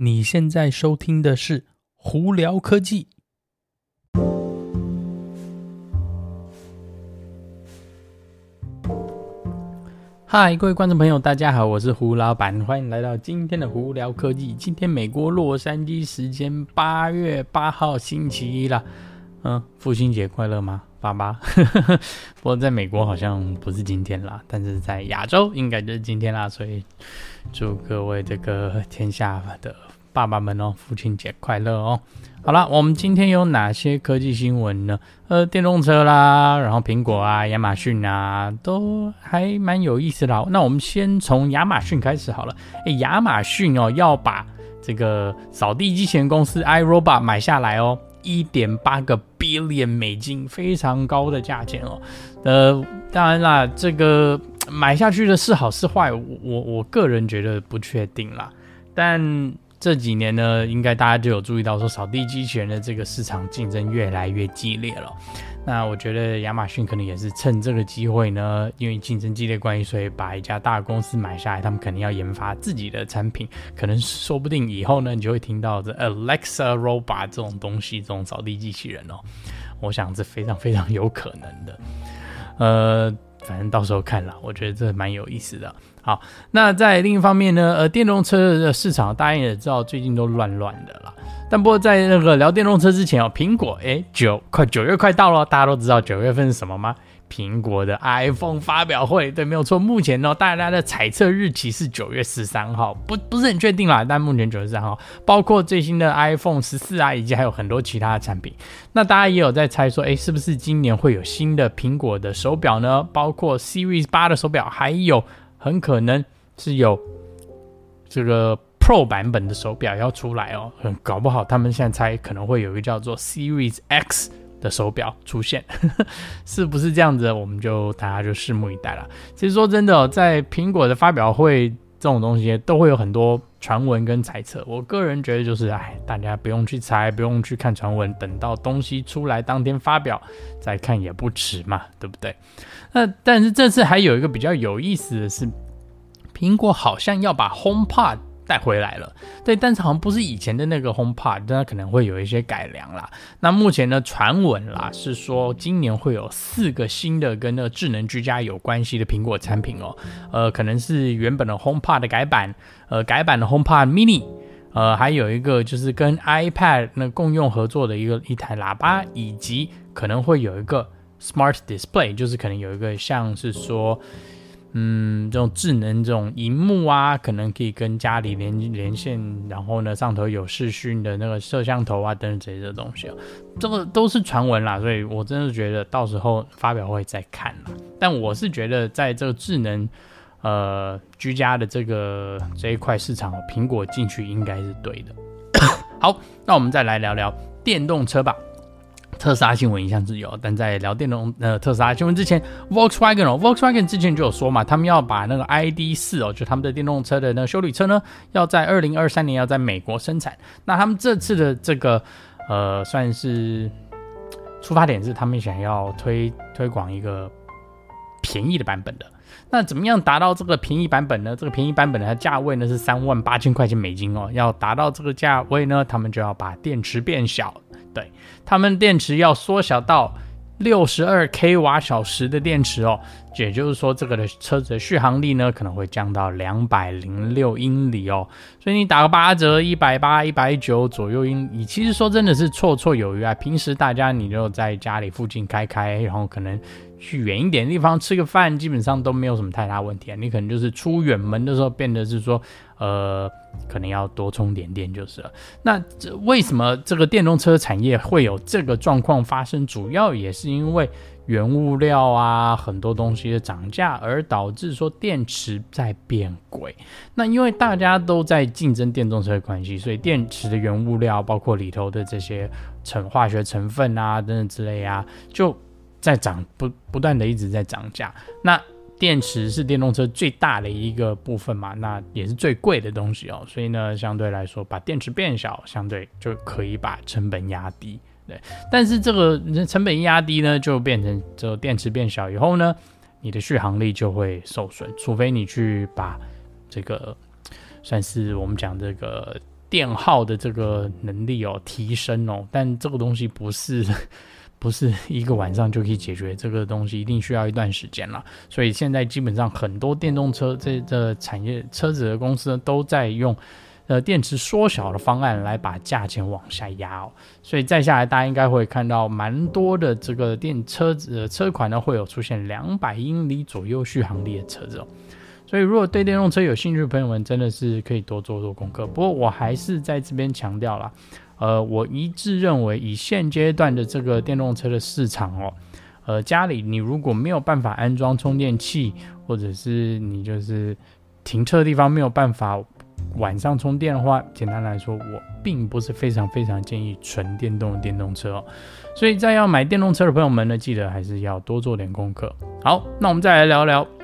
你现在收听的是《胡聊科技》。嗨，各位观众朋友，大家好，我是胡老板，欢迎来到今天的《胡聊科技》。今天美国洛杉矶时间八月八号星期一了，嗯，父亲节快乐吗？爸爸，不过在美国好像不是今天啦，但是在亚洲应该就是今天啦，所以祝各位这个天下的。爸爸们哦，父亲节快乐哦！好了，我们今天有哪些科技新闻呢？呃，电动车啦，然后苹果啊、亚马逊啊，都还蛮有意思的。那我们先从亚马逊开始好了。诶，亚马逊哦要把这个扫地机器人公司 iRobot 买下来哦，一点八个 billion 美金，非常高的价钱哦。呃，当然啦，这个买下去的是好是坏，我我个人觉得不确定啦，但。这几年呢，应该大家就有注意到，说扫地机器人的这个市场竞争越来越激烈了。那我觉得亚马逊可能也是趁这个机会呢，因为竞争激烈关系，所以把一家大公司买下来，他们肯定要研发自己的产品，可能说不定以后呢，你就会听到这 Alexa Robot 这种东西，这种扫地机器人哦，我想是非常非常有可能的。呃。反正到时候看了，我觉得这蛮有意思的。好，那在另一方面呢，呃，电动车的市场大家也知道，最近都乱乱的了。但不过在那个聊电动车之前哦，苹果诶，九快九月快到了，大家都知道九月份是什么吗？苹果的 iPhone 发表会，对，没有错。目前呢，大家的猜测日期是九月十三号，不不是很确定啦。但目前九月十三号，包括最新的 iPhone 十四啊，以及还有很多其他的产品。那大家也有在猜说，哎，是不是今年会有新的苹果的手表呢？包括 Series 八的手表，还有很可能是有这个 Pro 版本的手表要出来哦。很搞不好他们现在猜可能会有一个叫做 Series X。的手表出现，是不是这样子？我们就大家就拭目以待了。其实说真的，在苹果的发表会这种东西，都会有很多传闻跟猜测。我个人觉得就是，哎，大家不用去猜，不用去看传闻，等到东西出来当天发表再看也不迟嘛，对不对？那但是这次还有一个比较有意思的是，苹果好像要把 HomePod。带回来了，对，但是好像不是以前的那个 HomePod，但它可能会有一些改良啦。那目前呢，传闻啦是说今年会有四个新的跟那个智能居家有关系的苹果产品哦，呃，可能是原本的 HomePod 的改版，呃，改版的 HomePod Mini，呃，还有一个就是跟 iPad 那共用合作的一个一台喇叭，以及可能会有一个 Smart Display，就是可能有一个像是说。嗯，这种智能这种荧幕啊，可能可以跟家里连连线，然后呢，上头有视讯的那个摄像头啊，等等这些东西哦，这个都是传闻啦，所以我真的觉得到时候发表会再看啦。但我是觉得，在这个智能呃居家的这个这一块市场，苹果进去应该是对的。好，那我们再来聊聊电动车吧。特斯拉新闻一向自由，但在聊电动呃特斯拉新闻之前，Volkswagen 哦，Volkswagen 之前就有说嘛，他们要把那个 ID.4 哦，就他们的电动车的那个修理车呢，要在二零二三年要在美国生产。那他们这次的这个呃，算是出发点是他们想要推推广一个便宜的版本的。那怎么样达到这个便宜版本呢？这个便宜版本的价位呢是三万八千块钱美金哦。要达到这个价位呢，他们就要把电池变小。对，他们电池要缩小到六十二 k 瓦小时的电池哦，也就是说，这个的车子的续航力呢可能会降到两百零六英里哦。所以你打个八折，一百八、一百九左右英里，其实说真的是绰绰有余啊。平时大家你就在家里附近开开，然后可能去远一点的地方吃个饭，基本上都没有什么太大问题啊。你可能就是出远门的时候，变得是说。呃，可能要多充点电就是了。那这为什么这个电动车产业会有这个状况发生？主要也是因为原物料啊，很多东西的涨价，而导致说电池在变贵。那因为大家都在竞争电动车的关系，所以电池的原物料，包括里头的这些成化学成分啊等等之类啊，就在涨，不不断的一直在涨价。那电池是电动车最大的一个部分嘛，那也是最贵的东西哦，所以呢，相对来说，把电池变小，相对就可以把成本压低，对。但是这个成本压低呢，就变成这电池变小以后呢，你的续航力就会受损，除非你去把这个算是我们讲这个电耗的这个能力哦提升哦，但这个东西不是不是一个晚上就可以解决，这个东西一定需要一段时间了。所以现在基本上很多电动车这这产业车子的公司都在用呃电池缩小的方案来把价钱往下压哦。所以再下来大家应该会看到蛮多的这个电车子车款呢会有出现两百英里左右续航力的车子哦。所以，如果对电动车有兴趣的朋友们，真的是可以多做做功课。不过，我还是在这边强调了，呃，我一致认为，以现阶段的这个电动车的市场哦，呃，家里你如果没有办法安装充电器，或者是你就是停车的地方没有办法晚上充电的话，简单来说，我并不是非常非常建议纯电动电动车哦。所以在要买电动车的朋友们呢，记得还是要多做点功课。好，那我们再来聊聊。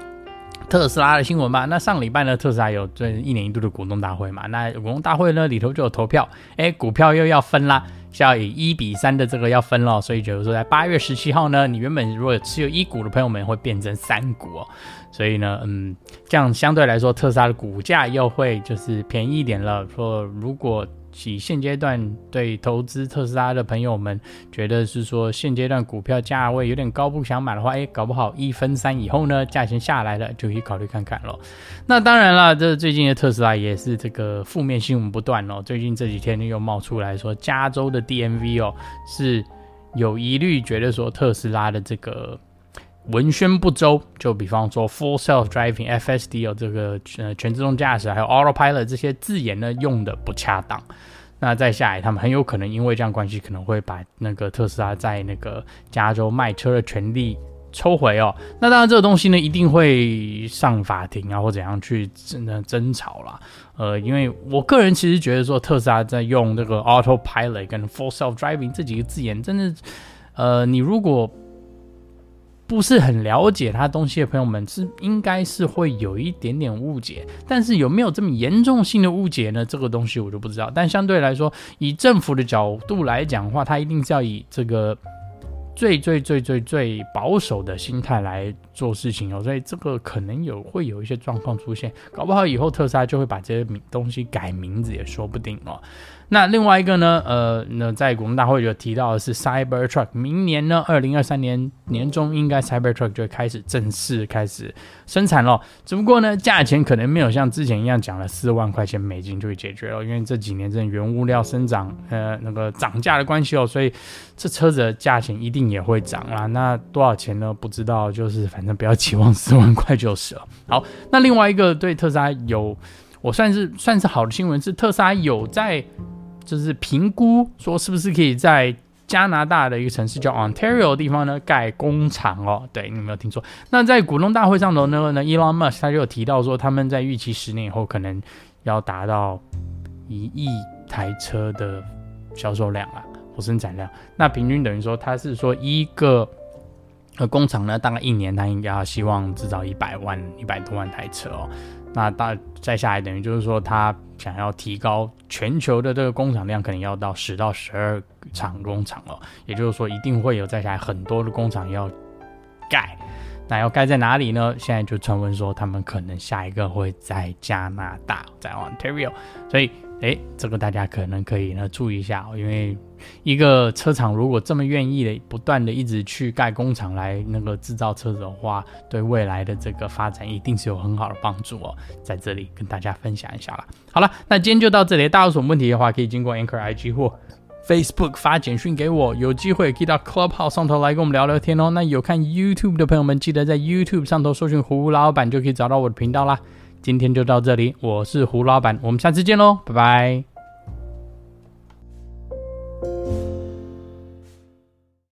特斯拉的新闻吧。那上礼拜呢，特斯拉有这一年一度的股东大会嘛？那股东大会呢里头就有投票，哎，股票又要分啦，是要以一比三的这个要分了。所以就是说，在八月十七号呢，你原本如果持有一股的朋友们会变成三股哦。所以呢，嗯，这样相对来说，特斯拉的股价又会就是便宜一点了。说如果。以现阶段对投资特斯拉的朋友们，觉得是说现阶段股票价位有点高，不想买的话，哎，搞不好一分三以后呢，价钱下来了，就可以考虑看看喽。那当然了，这最近的特斯拉也是这个负面新闻不断哦。最近这几天又冒出来说，加州的 DMV 哦是有疑虑，觉得说特斯拉的这个文宣不周，就比方说 Full Self Driving FSD 哦，这个呃全自动驾驶还有 Autopilot 这些字眼呢用的不恰当。那再下来，他们很有可能因为这样关系，可能会把那个特斯拉在那个加州卖车的权利抽回哦。那当然，这个东西呢，一定会上法庭啊，或怎样去争争吵啦。呃，因为我个人其实觉得说，特斯拉在用这个 Autopilot 跟 Full Self Driving 这几个字眼，真的，呃，你如果不是很了解他东西的朋友们，是应该是会有一点点误解，但是有没有这么严重性的误解呢？这个东西我就不知道。但相对来说，以政府的角度来讲的话，他一定是要以这个最最最最最保守的心态来做事情哦，所以这个可能有会有一些状况出现，搞不好以后特斯拉就会把这些名东西改名字也说不定哦。那另外一个呢，呃，那在股东大会就提到的是 Cybertruck，明年呢，二零二三年年中应该 Cybertruck 就会开始正式开始生产了。只不过呢，价钱可能没有像之前一样讲了四万块钱美金就会解决了，因为这几年这原物料生涨，呃，那个涨价的关系哦，所以这车子的价钱一定也会涨啦。那多少钱呢？不知道，就是反正不要期望四万块就是了。好，那另外一个对特斯拉有我算是算是好的新闻是，特斯拉有在。就是评估说是不是可以在加拿大的一个城市叫 Ontario 的地方呢盖工厂哦？对，你有没有听错？那在股东大会上头呢，呢 Elon Musk 他就有提到说，他们在预期十年以后可能要达到一亿台车的销售量啊，或生产量。那平均等于说，他是说一个工厂呢，大概一年他应该希望制造一百万、一百多万台车哦。那大再下来，等于就是说，他想要提高全球的这个工厂量，可能要到十到十二厂工厂了。也就是说，一定会有再下来很多的工厂要盖。那要盖在哪里呢？现在就传闻说，他们可能下一个会在加拿大，在 Ontario。所以。诶，这个大家可能可以呢注意一下哦，因为一个车厂如果这么愿意的不断的一直去盖工厂来那个制造车子的话，对未来的这个发展一定是有很好的帮助哦。在这里跟大家分享一下了。好了，那今天就到这里，大家有什么问题的话，可以经过 Anchor IG 或 Facebook 发简讯给我，有机会可以到 Clubhouse 上头来跟我们聊聊天哦。那有看 YouTube 的朋友们，记得在 YouTube 上头搜寻胡老板就可以找到我的频道啦。今天就到这里，我是胡老板，我们下次见喽，拜拜。